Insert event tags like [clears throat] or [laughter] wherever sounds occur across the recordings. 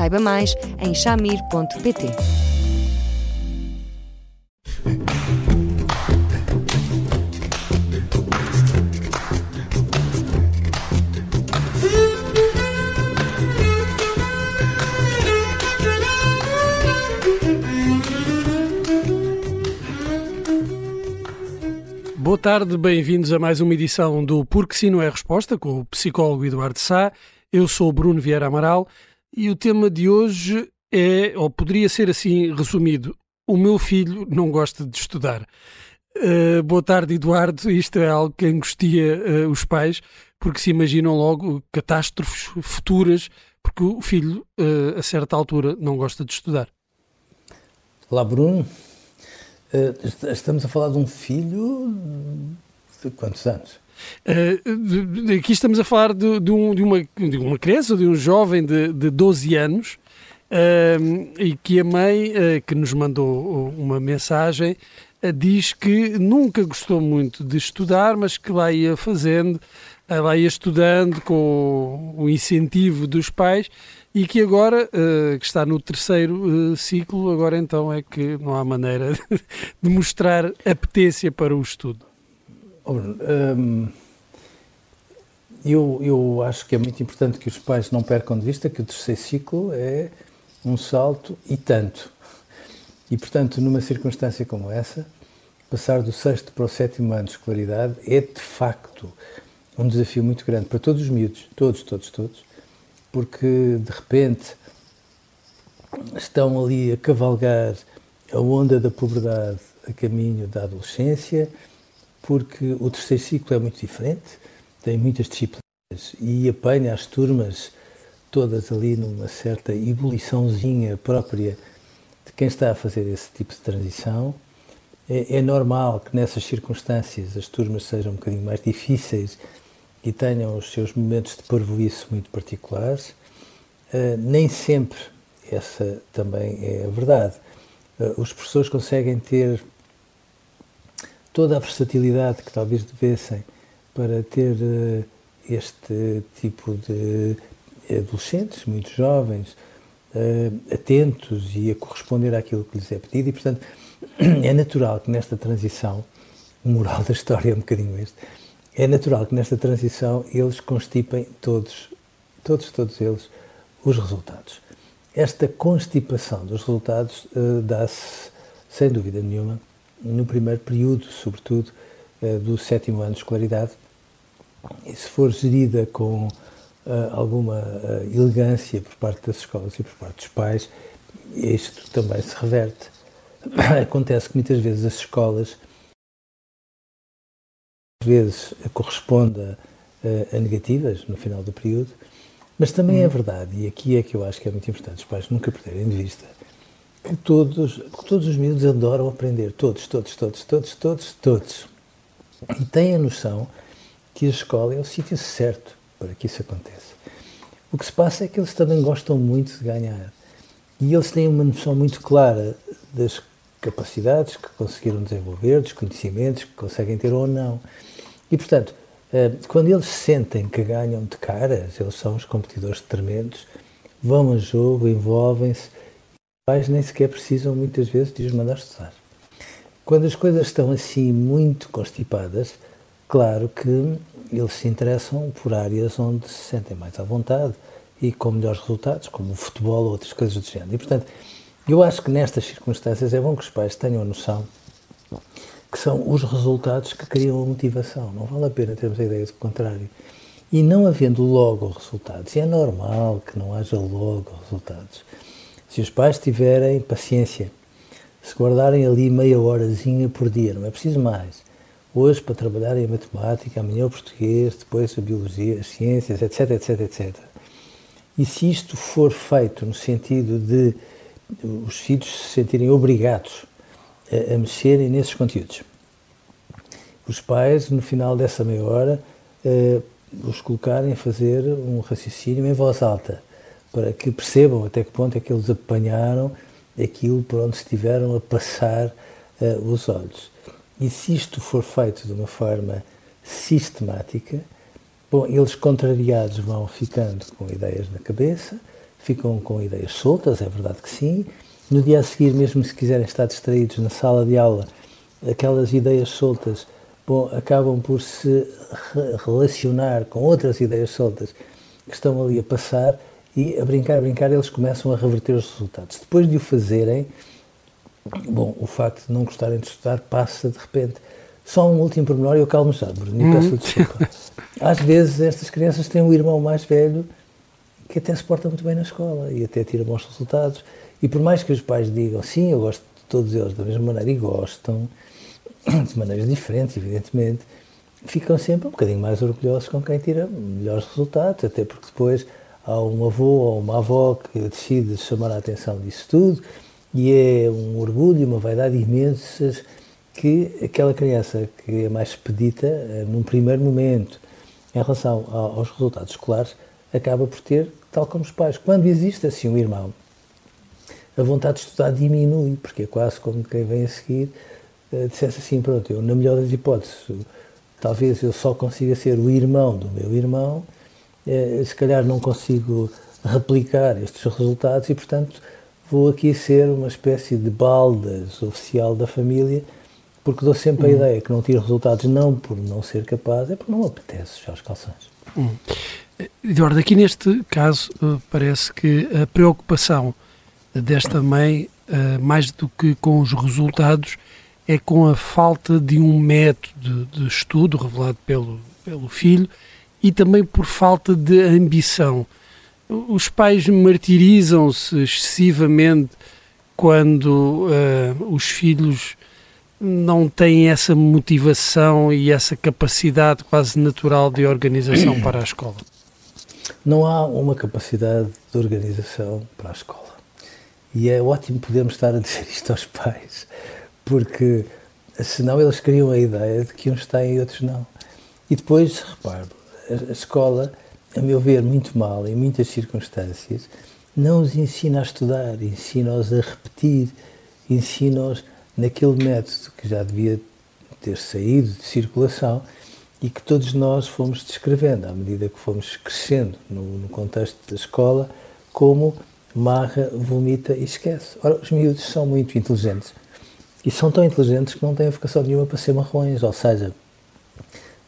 Saiba mais em chamir.pt. Boa tarde, bem-vindos a mais uma edição do Porque Sim Não é Resposta, com o psicólogo Eduardo Sá. Eu sou Bruno Vieira Amaral e o tema de hoje é, ou poderia ser assim resumido, o meu filho não gosta de estudar. Uh, boa tarde, Eduardo. Isto é algo que angustia uh, os pais, porque se imaginam logo catástrofes futuras, porque o filho, uh, a certa altura, não gosta de estudar. Olá, Bruno. estamos a falar de um filho de quantos anos? Uh, aqui estamos a falar de, de, um, de, uma, de uma criança, de um jovem de, de 12 anos, uh, e que a mãe, uh, que nos mandou uma mensagem, diz que nunca gostou muito de estudar, mas que lá ia fazendo, lá ia estudando com o incentivo dos pais e que agora, que está no terceiro ciclo, agora então é que não há maneira [laughs] de mostrar apetência para o estudo. Um, eu, eu acho que é muito importante que os pais não percam de vista que o terceiro ciclo é um salto e tanto. E, portanto, numa circunstância como essa, passar do sexto para o sétimo ano de escolaridade é, de facto, um desafio muito grande para todos os miúdos, todos, todos, todos, porque, de repente, estão ali a cavalgar a onda da puberdade a caminho da adolescência, porque o terceiro ciclo é muito diferente, tem muitas disciplinas e apanha as turmas todas ali numa certa ebuliçãozinha própria de quem está a fazer esse tipo de transição. É, é normal que nessas circunstâncias as turmas sejam um bocadinho mais difíceis e tenham os seus momentos de parvoíce muito particulares. Uh, nem sempre essa também é a verdade. Uh, os professores conseguem ter toda a versatilidade que talvez devessem para ter uh, este tipo de adolescentes, muito jovens, uh, atentos e a corresponder àquilo que lhes é pedido e, portanto, [clears throat] é natural que nesta transição, o moral da história é um bocadinho este, é natural que nesta transição eles constipem todos, todos, todos eles, os resultados. Esta constipação dos resultados uh, dá-se, sem dúvida nenhuma, no primeiro período, sobretudo, uh, do sétimo ano de escolaridade, e se for gerida com uh, alguma uh, elegância por parte das escolas e por parte dos pais, isto também se reverte. [coughs] Acontece que muitas vezes as escolas às vezes corresponde a, a, negativas no final do período, mas também é uhum. verdade, e aqui é que eu acho que é muito importante os pais nunca perderem de vista, que todos, que todos os miúdos adoram aprender, todos, todos, todos, todos, todos, todos, e têm a noção que a escola é o sítio certo para que isso aconteça. O que se passa é que eles também gostam muito de ganhar. E eles têm uma noção muito clara das capacidades que conseguiram desenvolver, dos conhecimentos que conseguem ter ou não. E, portanto, eh, quando eles sentem que ganham de caras, eles são os competidores tremendos, vão a jogo, envolvem-se, pais nem sequer precisam muitas vezes de os mandar estudar. Quando as coisas estão assim muito constipadas, Claro que eles se interessam por áreas onde se sentem mais à vontade e com melhores resultados, como o futebol ou outras coisas do género. E, portanto, eu acho que nestas circunstâncias é bom que os pais tenham a noção que são os resultados que criam a motivação. Não vale a pena termos a ideia do contrário. E não havendo logo resultados, e é normal que não haja logo resultados, se os pais tiverem paciência, se guardarem ali meia horazinha por dia, não é preciso mais, hoje para trabalhar em matemática, amanhã o português, depois a biologia, as ciências, etc, etc, etc. E se isto for feito no sentido de os filhos se sentirem obrigados a, a mexerem nesses conteúdos. Os pais, no final dessa meia hora, uh, os colocarem a fazer um raciocínio em voz alta, para que percebam até que ponto é que eles apanharam aquilo por onde estiveram a passar uh, os olhos. E se isto for feito de uma forma sistemática, bom, eles contrariados vão ficando com ideias na cabeça, ficam com ideias soltas, é verdade que sim. No dia a seguir, mesmo se quiserem estar distraídos na sala de aula, aquelas ideias soltas bom, acabam por se relacionar com outras ideias soltas que estão ali a passar e a brincar, a brincar, eles começam a reverter os resultados. Depois de o fazerem, bom, o facto de não gostarem de estudar passa de repente. Só um último pormenor e eu calmo já, Bruno, e peço uhum. desculpa. [laughs] Às vezes estas crianças têm um irmão mais velho que até se porta muito bem na escola e até tira bons resultados. E por mais que os pais digam, sim, eu gosto de todos eles da mesma maneira e gostam, [clears throat] de maneiras diferentes, evidentemente, ficam sempre um bocadinho mais orgulhosos com quem tira melhores resultados, até porque depois há um avô ou uma avó que decide chamar a atenção disso tudo e é um orgulho, uma vaidade imensas que aquela criança que é mais expedita eh, num primeiro momento em relação aos resultados escolares acaba por ter, tal como os pais. Quando existe assim um irmão, a vontade de estudar diminui, porque é quase como quem vem a seguir uh, dissesse assim, pronto, eu na melhor das hipóteses, talvez eu só consiga ser o irmão do meu irmão, se calhar não consigo replicar estes resultados e, portanto, vou aqui ser uma espécie de baldas oficial da família, porque dou sempre hum. a ideia que não tiro resultados não por não ser capaz, é porque não apetece já os calções. Hum. Eduardo, aqui neste caso eh, parece que a preocupação desta mãe, eh, mais do que com os resultados, é com a falta de um método de estudo revelado pelo, pelo filho e também por falta de ambição. Os pais martirizam-se excessivamente quando uh, os filhos não têm essa motivação e essa capacidade quase natural de organização [coughs] para a escola. Não há uma capacidade de organização para a escola. E é ótimo podermos estar a dizer [laughs] isto aos pais, porque senão eles criam a ideia de que uns têm e outros não. E depois, repare, a, escola, a meu ver, muito mal, em muitas circunstâncias, não os ensina a estudar, ensina-os a repetir, ensina-os naquele método que já devia ter saído de circulação e que todos nós fomos descrevendo à medida que fomos crescendo no, no contexto da escola, como marra, vomita e esquece. Ora, os miúdos são muito inteligentes e são tão inteligentes que não têm vocação nenhuma para ser marrões, ou seja,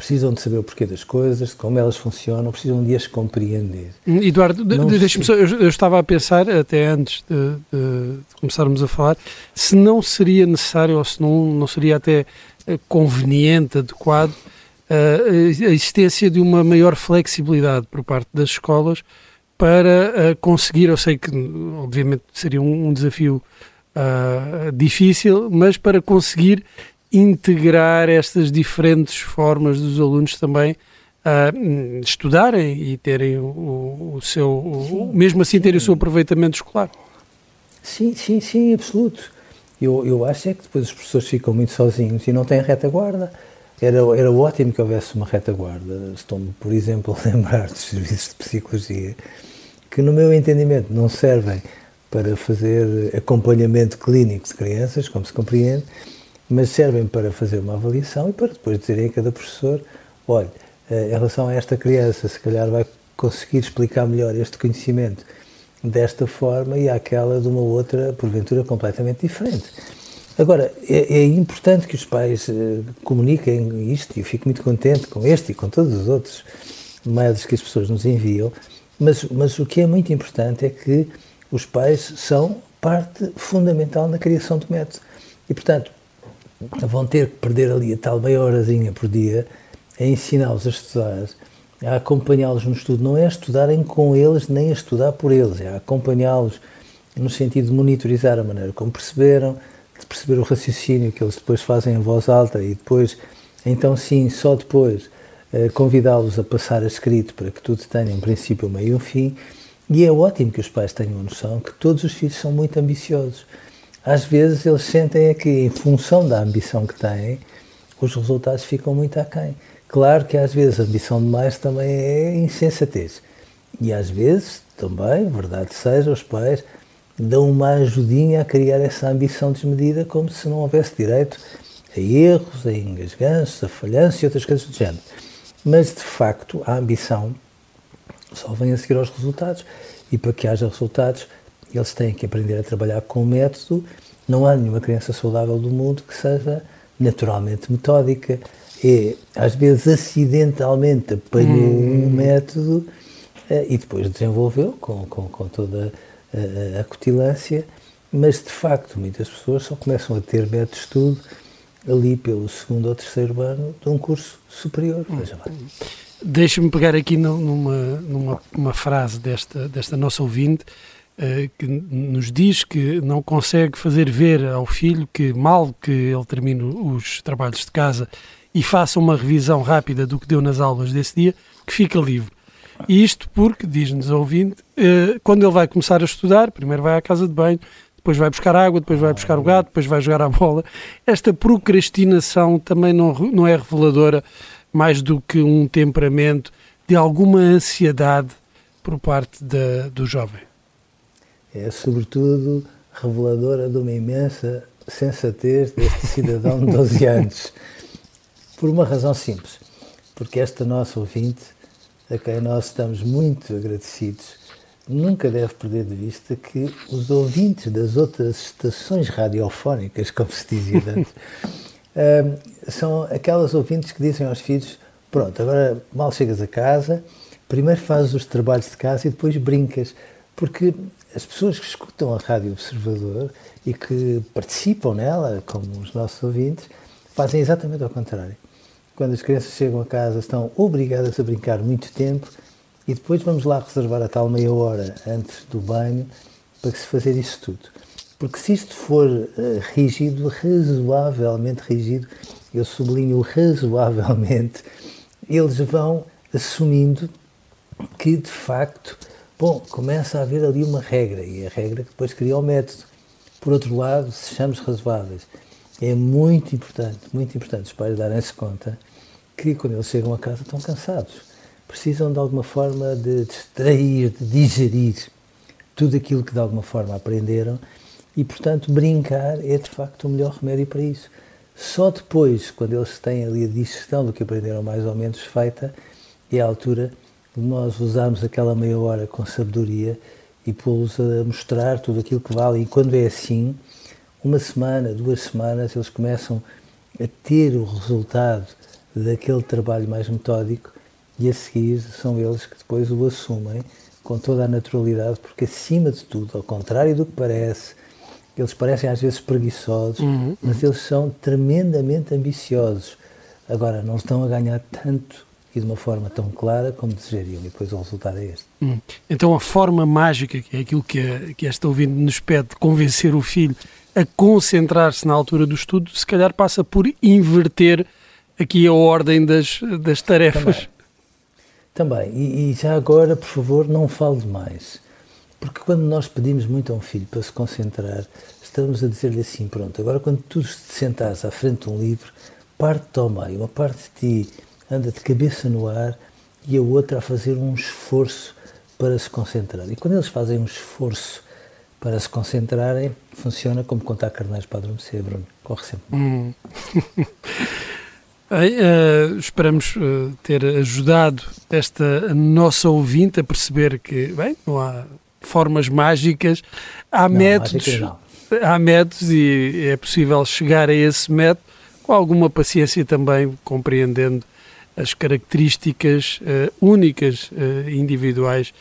precisam de saber o porquê das coisas, de como elas funcionam, precisam de as compreender. Eduardo, deixe-me só, eu, eu, estava a pensar, até antes de, de, começarmos a falar, se não seria necessário ou se não, não seria até eh, conveniente, adequado, a existência de uma maior flexibilidade por parte das escolas para conseguir, eu sei que obviamente seria um, desafio uh, difícil, mas para conseguir integrar estas diferentes formas dos alunos também uh, estudarem e terem o, o seu, o, mesmo assim terem o seu aproveitamento escolar. Sim, sim, sim, absoluto. Eu, eu acho é que depois os professores ficam muito sozinhos e não têm retaguarda era, era ótimo que houvesse uma retaguarda. Estou-me, por exemplo, a [laughs] lembrar dos serviços de psicologia, que, no meu entendimento, não servem para fazer acompanhamento clínico de crianças, como se compreende, mas servem para fazer uma avaliação e para depois dizerem a cada professor: olha, eh, em relação a esta criança, se calhar vai conseguir explicar melhor este conhecimento desta forma e aquela de uma outra, porventura, completamente diferente. Agora, é, é, importante que os pais uh, comuniquem isto e eu fico muito contente com este e com todos os outros mails que as pessoas nos enviam, mas, mas o que é muito importante é que os pais são parte fundamental na criação do método. E, portanto, vão ter que perder ali a tal meia horazinha por dia a ensiná-los a estudar, a acompanhá-los no estudo. Não é estudarem com eles, nem a estudar por eles, é acompanhá-los no sentido de monitorizar a maneira como perceberam, de perceber o raciocínio que eles depois fazem em voz alta e depois, então sim, só depois, eh, convidá-los a passar a escrito para que tudo tenha um princípio, um meio e um fim, E é ótimo que os pais tenham a noção que todos os filhos são muito ambiciosos. Às vezes eles sentem que, em função da ambição que têm, os resultados ficam muito aquém. Claro que às vezes a ambição demais também é insensatez. E às vezes, também, verdade seja, os pais dão uma ajudinha a criar essa ambição desmedida como se não houvesse direito a erros, a engasganços, a falhanços e outras coisas do género. Mas, de facto, a ambição só vem a seguir aos resultados. E para que haja resultados, eles têm que aprender a trabalhar com método. Não há nenhuma criança saudável do mundo que seja naturalmente metódica. É, às vezes, acidentalmente apanhou hum. um método eh, e depois desenvolveu com, com, com toda a, a cutilância, mas de facto muitas pessoas só começam a ter método de estudo ali pelo segundo ou terceiro ano de um curso superior. Veja lá. Deixa-me pegar aqui numa, numa uma frase desta, desta nossa ouvinte que nos diz que não consegue fazer ver ao filho que, mal que ele termine os trabalhos de casa e faça uma revisão rápida do que deu nas aulas desse dia, que fica livre. E isto porque, diz-nos a ouvinte, uh, quando ele vai começar a estudar, primeiro vai à casa de banho, depois vai buscar água, depois vai buscar o gato, depois vai jogar a bola. Esta procrastinação também não, não é reveladora mais do que um temperamento de alguma ansiedade por parte da, do jovem? É, sobretudo, reveladora de uma imensa sensatez deste cidadão de 12 [laughs] anos. Por uma razão simples. Porque esta nossa ouvinte, a quem nós estamos muito agradecidos, nunca deve perder de vista que os ouvintes das outras estações radiofónicas, como se dizia antes, [laughs] são aquelas ouvintes que dizem aos filhos: Pronto, agora mal chegas a casa, primeiro fazes os trabalhos de casa e depois brincas. Porque as pessoas que escutam a Rádio Observador e que participam nela, como os nossos ouvintes, fazem exatamente ao contrário. Quando as crianças chegam a casa, estão obrigadas a brincar muito tempo e depois vamos lá reservar a tal meia hora antes do banho para se fazer isso tudo. Porque se isto for uh, rígido, razoavelmente rígido, eu sublinho razoavelmente, eles vão assumindo que de facto, bom, começa a haver ali uma regra e a regra que depois cria o método. Por outro lado, sejamos razoáveis. É muito importante, muito importante os pais darem-se conta que quando eles chegam a casa estão cansados. Precisam de alguma forma de distrair, de digerir tudo aquilo que de alguma forma aprenderam e, portanto, brincar é de facto o melhor remédio para isso. Só depois, quando eles têm ali a digestão do que aprenderam mais ou menos feita, é a altura de nós usarmos aquela meia hora com sabedoria e pô-los a mostrar tudo aquilo que vale. E quando é assim, uma semana, duas semanas, eles começam a ter o resultado daquele trabalho mais metódico e a seguir são eles que depois o assumem com toda a naturalidade, porque acima de tudo, ao contrário do que parece, eles parecem às vezes preguiçosos, uhum, mas eles são tremendamente ambiciosos. Agora, não estão a ganhar tanto e de uma forma tão clara como desejariam, e depois o resultado é este. Hum. Então, a forma mágica, que é aquilo que, a, que esta ouvinte nos pede, de convencer o filho a concentrar-se na altura do estudo, se calhar passa por inverter aqui a ordem das, das tarefas. Também. Também. E, e já agora, por favor, não fale demais. Porque quando nós pedimos muito a um filho para se concentrar, estamos a dizer-lhe assim: pronto, agora quando tu te sentares à frente de um livro, parte-te ao meio, uma parte de ti anda de cabeça no ar e a outra a fazer um esforço para se concentrar. E quando eles fazem um esforço para se concentrarem, funciona como contar carneiros para adormecer, Bruno. Corre sempre. Hum. [laughs] Uh, esperamos uh, ter ajudado esta nossa ouvinte a perceber que, bem, não há formas mágicas, há não, métodos, há métodos e é possível chegar a esse método com alguma paciência também, compreendendo as características uh, únicas, uh, individuais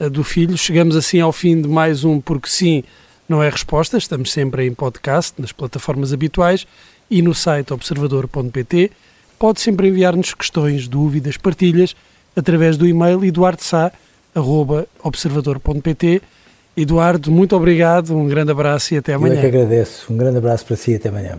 uh, do filho. Chegamos assim ao fim de mais um Porque Sim, não é resposta. Estamos sempre em podcast, nas plataformas habituais e no site observador.pt. Pode sempre enviar-nos questões, dúvidas, partilhas através do e-mail eduardo.sá.com observador.pt. Eduardo, muito obrigado, um grande abraço e até amanhã. Eu é que agradeço, um grande abraço para si e até amanhã.